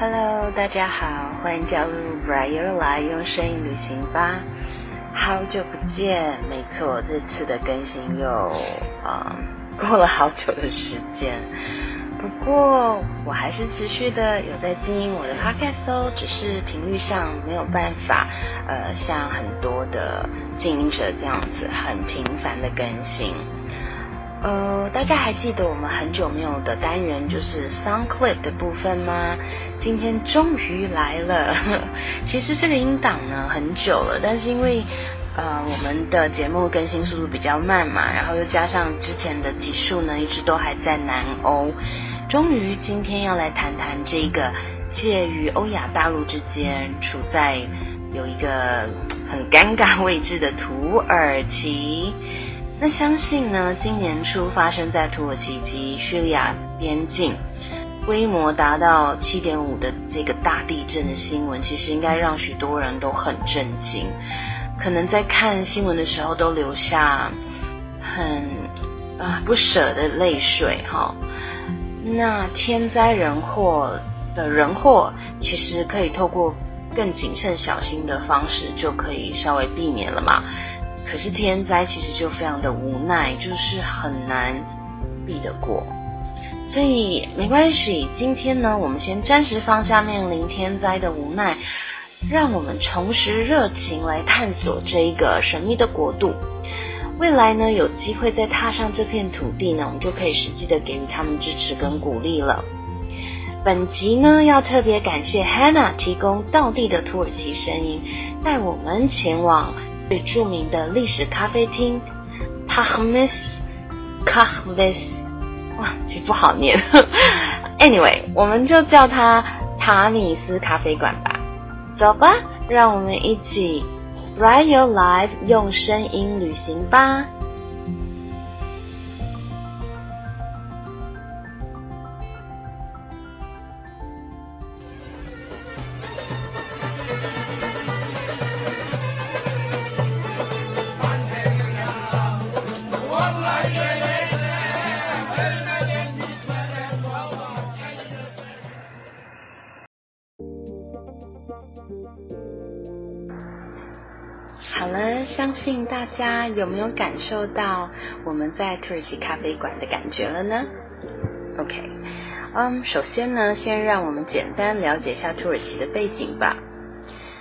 Hello，大家好，欢迎加入 Briar 来用声音旅行吧。好久不见，没错，这次的更新又啊 过了好久的时间。不过我还是持续的有在经营我的 Podcast 哦，只是频率上没有办法，呃，像很多的经营者这样子很频繁的更新。呃，大家还记得我们很久没有的单元就是 Sound Clip 的部分吗？今天终于来了。其实这个音档呢很久了，但是因为呃我们的节目更新速度比较慢嘛，然后又加上之前的集数呢一直都还在南欧，终于今天要来谈谈这个介于欧亚大陆之间，处在有一个很尴尬位置的土耳其。那相信呢，今年初发生在土耳其及叙利亚边境，规模达到七点五的这个大地震的新闻，其实应该让许多人都很震惊，可能在看新闻的时候都留下很啊不舍的泪水哈。那天灾人祸的人祸，其实可以透过更谨慎小心的方式，就可以稍微避免了嘛。可是天灾其实就非常的无奈，就是很难避得过，所以没关系。今天呢，我们先暂时放下面临天灾的无奈，让我们重拾热情来探索这一个神秘的国度。未来呢，有机会再踏上这片土地呢，我们就可以实际的给予他们支持跟鼓励了。本集呢，要特别感谢 Hannah 提供道地的土耳其声音，带我们前往。最著名的历史咖啡厅 t a h m i s k a h v i s 哇，这不好念。Anyway，我们就叫它塔米斯咖啡馆吧。走吧，让我们一起 Ride Your Life，用声音旅行吧。好了，相信大家有没有感受到我们在土耳其咖啡馆的感觉了呢？OK，嗯，首先呢，先让我们简单了解一下土耳其的背景吧。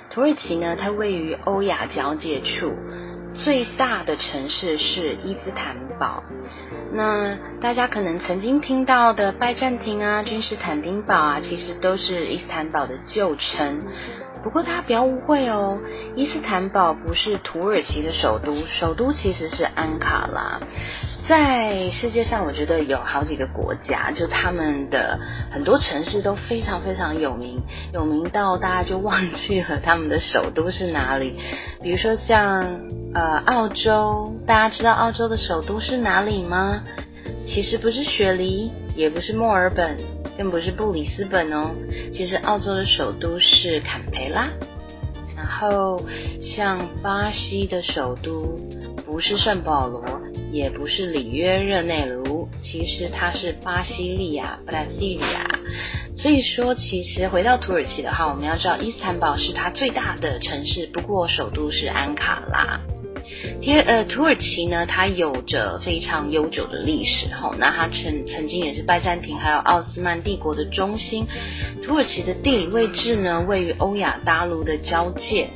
土耳其呢，它位于欧亚交界处，最大的城市是伊斯坦堡。那大家可能曾经听到的拜占庭啊、君士坦丁堡啊，其实都是伊斯坦堡的旧称。不过大家不要误会哦，伊斯坦堡不是土耳其的首都，首都其实是安卡拉。在世界上，我觉得有好几个国家，就他们的很多城市都非常非常有名，有名到大家就忘记了他们的首都是哪里。比如说像呃澳洲，大家知道澳洲的首都是哪里吗？其实不是雪梨，也不是墨尔本。更不是布里斯本哦，其实澳洲的首都是坎培拉。然后像巴西的首都不是圣保罗，也不是里约热内卢，其实它是巴西利亚 （Brasilia）。所以说，其实回到土耳其的话，我们要知道伊斯坦堡是它最大的城市，不过首都是安卡拉。第二，呃，土耳其呢，它有着非常悠久的历史，哈，那它曾曾经也是拜占庭还有奥斯曼帝国的中心。土耳其的地理位置呢，位于欧亚大陆的交界，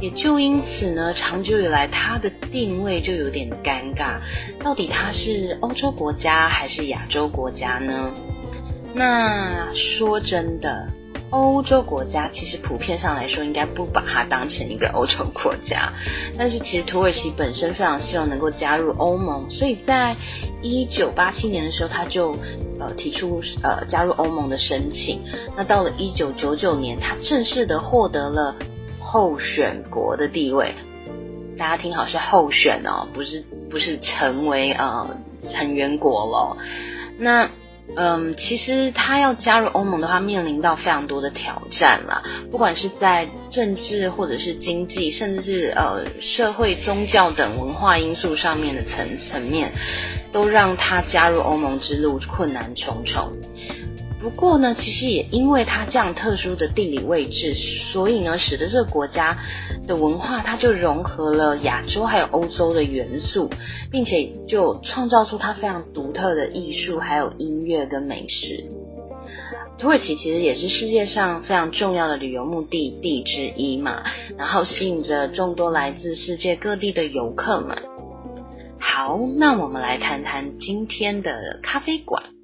也就因此呢，长久以来它的定位就有点尴尬，到底它是欧洲国家还是亚洲国家呢？那说真的。欧洲国家其实普遍上来说，应该不把它当成一个欧洲国家。但是其实土耳其本身非常希望能够加入欧盟，所以在一九八七年的时候，他就呃提出呃加入欧盟的申请。那到了一九九九年，他正式的获得了候选国的地位。大家听好，是候选哦，不是不是成为呃成员国了。那。嗯，其实他要加入欧盟的话，面临到非常多的挑战啦，不管是在政治或者是经济，甚至是呃社会、宗教等文化因素上面的层层面，都让他加入欧盟之路困难重重。不过呢，其实也因为它这样特殊的地理位置，所以呢，使得这个国家的文化它就融合了亚洲还有欧洲的元素，并且就创造出它非常独特的艺术还有音乐跟美食。土耳其其实也是世界上非常重要的旅游目的地之一嘛，然后吸引着众多来自世界各地的游客们。好，那我们来谈谈今天的咖啡馆。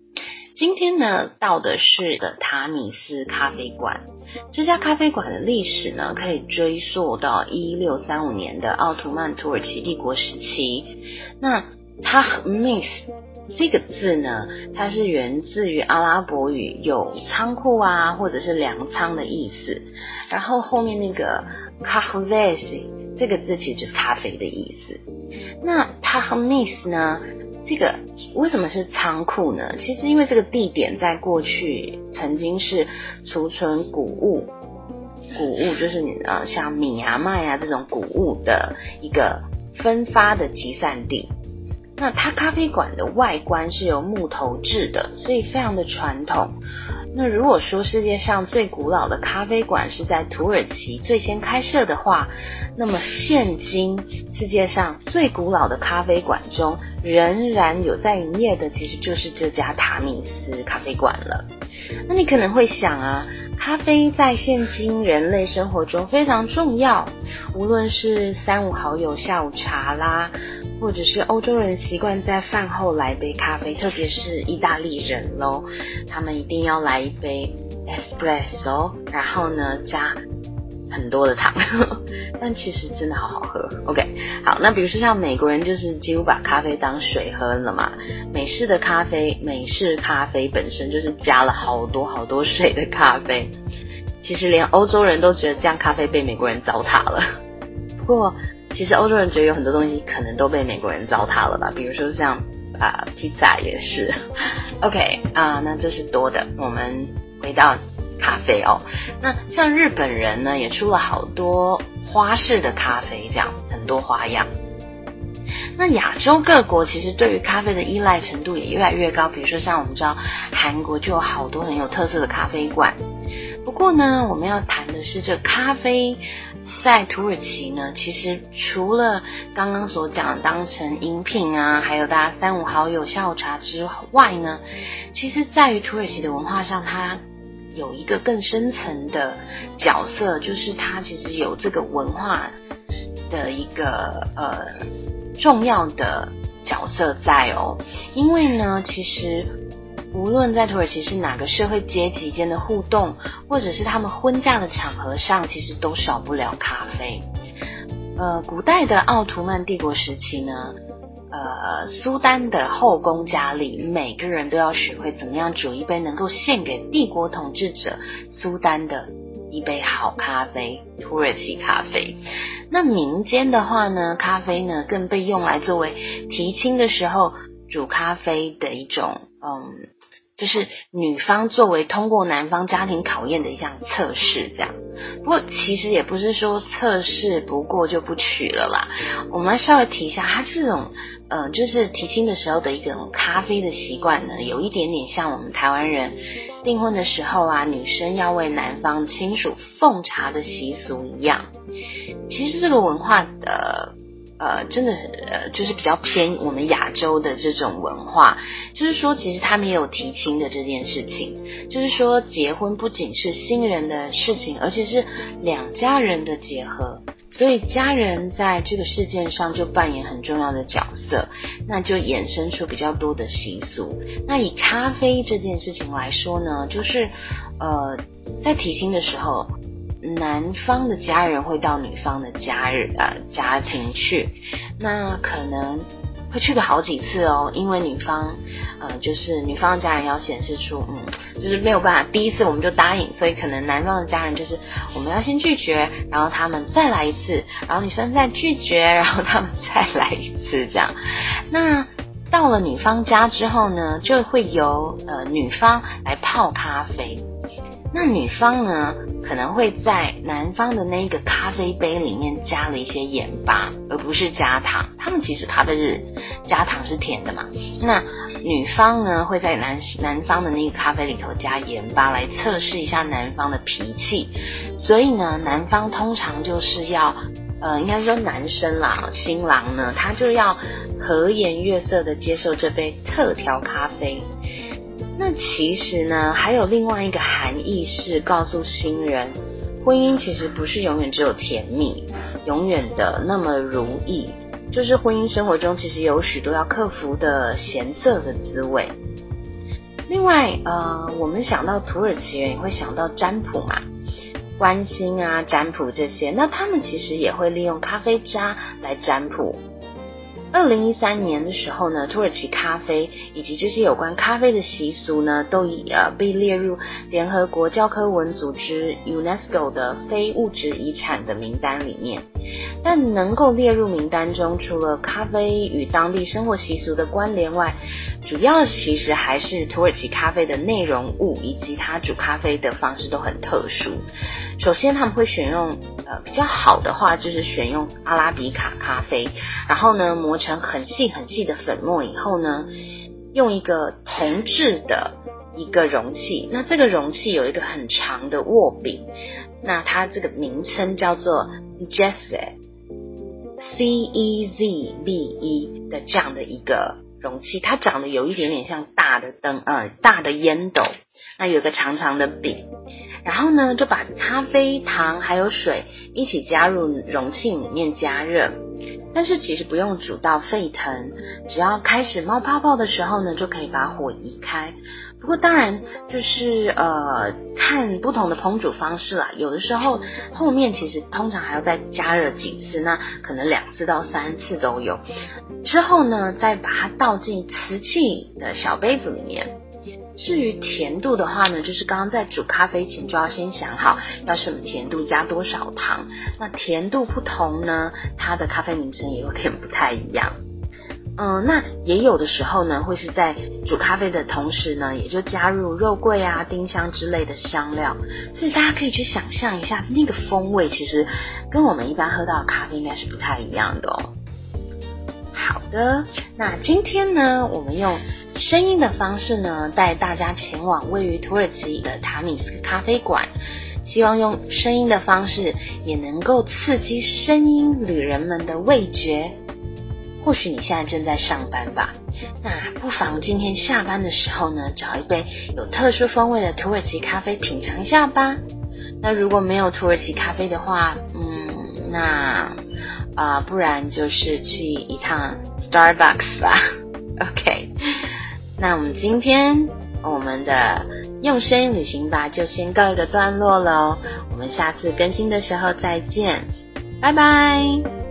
今天呢，到的是的塔米斯咖啡馆。这家咖啡馆的历史呢，可以追溯到一六三五年的奥图曼土耳其帝国时期。那 Tahmis 这个字呢，它是源自于阿拉伯语，有仓库啊，或者是粮仓的意思。然后后面那个 Kahvesi 这个字其实就是咖啡的意思。那 Tahmis 呢？这个为什么是仓库呢？其实因为这个地点在过去曾经是储存谷物，谷物就是你呃像米啊麦啊这种谷物的一个分发的集散地。那它咖啡馆的外观是由木头制的，所以非常的传统。那如果说世界上最古老的咖啡馆是在土耳其最先开设的话，那么现今世界上最古老的咖啡馆中仍然有在营业的，其实就是这家塔米斯咖啡馆了。那你可能会想啊，咖啡在现今人类生活中非常重要，无论是三五好友下午茶啦。或者是欧洲人习惯在饭后来杯咖啡，特别是意大利人喽，他们一定要来一杯 espresso，然后呢加很多的糖，但其实真的好好喝。OK，好，那比如说像美国人就是几乎把咖啡当水喝了嘛，美式的咖啡，美式咖啡本身就是加了好多好多水的咖啡，其实连欧洲人都觉得这样咖啡被美国人糟蹋了。不过。其实欧洲人觉得有很多东西可能都被美国人糟蹋了吧，比如说像啊披萨也是。OK 啊，那这是多的。我们回到咖啡哦，那像日本人呢也出了好多花式的咖啡，这样很多花样。那亚洲各国其实对于咖啡的依赖程度也越来越高，比如说像我们知道韩国就有好多很有特色的咖啡馆。不过呢，我们要谈的是这咖啡。在土耳其呢，其实除了刚刚所讲当成饮品啊，还有大家三五好友下午茶之外呢，其实在于土耳其的文化上，它有一个更深层的角色，就是它其实有这个文化的一个呃重要的角色在哦，因为呢，其实。无论在土耳其是哪个社会阶级间的互动，或者是他们婚嫁的场合上，其实都少不了咖啡。呃，古代的奥图曼帝国时期呢，呃，苏丹的后宫佳丽每个人都要学会怎么样煮一杯能够献给帝国统治者苏丹的一杯好咖啡——土耳其咖啡。那民间的话呢，咖啡呢更被用来作为提亲的时候煮咖啡的一种，嗯。就是女方作为通过男方家庭考验的一项测试，这样。不过其实也不是说测试不过就不娶了啦。我们来稍微提一下，它这种，呃，就是提亲的时候的一种咖啡的习惯呢，有一点点像我们台湾人订婚的时候啊，女生要为男方亲属奉茶的习俗一样。其实这个文化的。呃，真的呃，就是比较偏我们亚洲的这种文化，就是说，其实他们也有提亲的这件事情，就是说，结婚不仅是新人的事情，而且是两家人的结合，所以家人在这个事件上就扮演很重要的角色，那就衍生出比较多的习俗。那以咖啡这件事情来说呢，就是呃，在提亲的时候。男方的家人会到女方的家人呃家庭去，那可能会去个好几次哦，因为女方呃就是女方的家人要显示出嗯就是没有办法第一次我们就答应，所以可能男方的家人就是我们要先拒绝，然后他们再来一次，然后女生再拒绝，然后他们再来一次这样。那到了女方家之后呢，就会由呃女方来泡咖啡。那女方呢，可能会在男方的那一个咖啡杯里面加了一些盐巴，而不是加糖。他们其实咖啡是加糖是甜的嘛。那女方呢，会在男男方的那个咖啡里头加盐巴，来测试一下男方的脾气。所以呢，男方通常就是要，呃，应该说男生啦，新郎呢，他就要和颜悦色的接受这杯特调咖啡。其实呢，还有另外一个含义是告诉新人，婚姻其实不是永远只有甜蜜，永远的那么如意。就是婚姻生活中其实有许多要克服的咸涩的滋味。另外，呃，我们想到土耳其人也会想到占卜嘛，关心啊，占卜这些。那他们其实也会利用咖啡渣来占卜。二零一三年的时候呢，土耳其咖啡以及这些有关咖啡的习俗呢，都已呃被列入联合国教科文组织 UNESCO 的非物质遗产的名单里面。但能够列入名单中，除了咖啡与当地生活习俗的关联外，主要其实还是土耳其咖啡的内容物以及它煮咖啡的方式都很特殊。首先，他们会选用呃比较好的话，就是选用阿拉比卡咖啡，然后呢磨成很细很细的粉末以后呢，用一个铜制的一个容器，那这个容器有一个很长的握柄，那它这个名称叫做 Jesse，C E Z B E 的这样的一个。容器，它长得有一点点像大的灯，呃，大的烟斗。那有个长长的柄，然后呢，就把咖啡、糖还有水一起加入容器里面加热。但是其实不用煮到沸腾，只要开始冒泡泡的时候呢，就可以把火移开。不过当然就是呃看不同的烹煮方式啦，有的时候后面其实通常还要再加热几次，那可能两次到三次都有。之后呢，再把它倒进瓷器的小杯子里面。至于甜度的话呢，就是刚刚在煮咖啡前就要先想好要什么甜度，加多少糖。那甜度不同呢，它的咖啡名称也有点不太一样。嗯，那也有的时候呢，会是在煮咖啡的同时呢，也就加入肉桂啊、丁香之类的香料。所以大家可以去想象一下，那个风味其实跟我们一般喝到的咖啡应该是不太一样的哦。好的，那今天呢，我们用。声音的方式呢，带大家前往位于土耳其的塔米斯咖啡馆，希望用声音的方式也能够刺激声音旅人们的味觉。或许你现在正在上班吧，那不妨今天下班的时候呢，找一杯有特殊风味的土耳其咖啡品尝一下吧。那如果没有土耳其咖啡的话，嗯，那啊，不然就是去一趟 Starbucks 吧。OK。那我们今天我们的用声音旅行吧就先告一个段落喽，我们下次更新的时候再见，拜拜。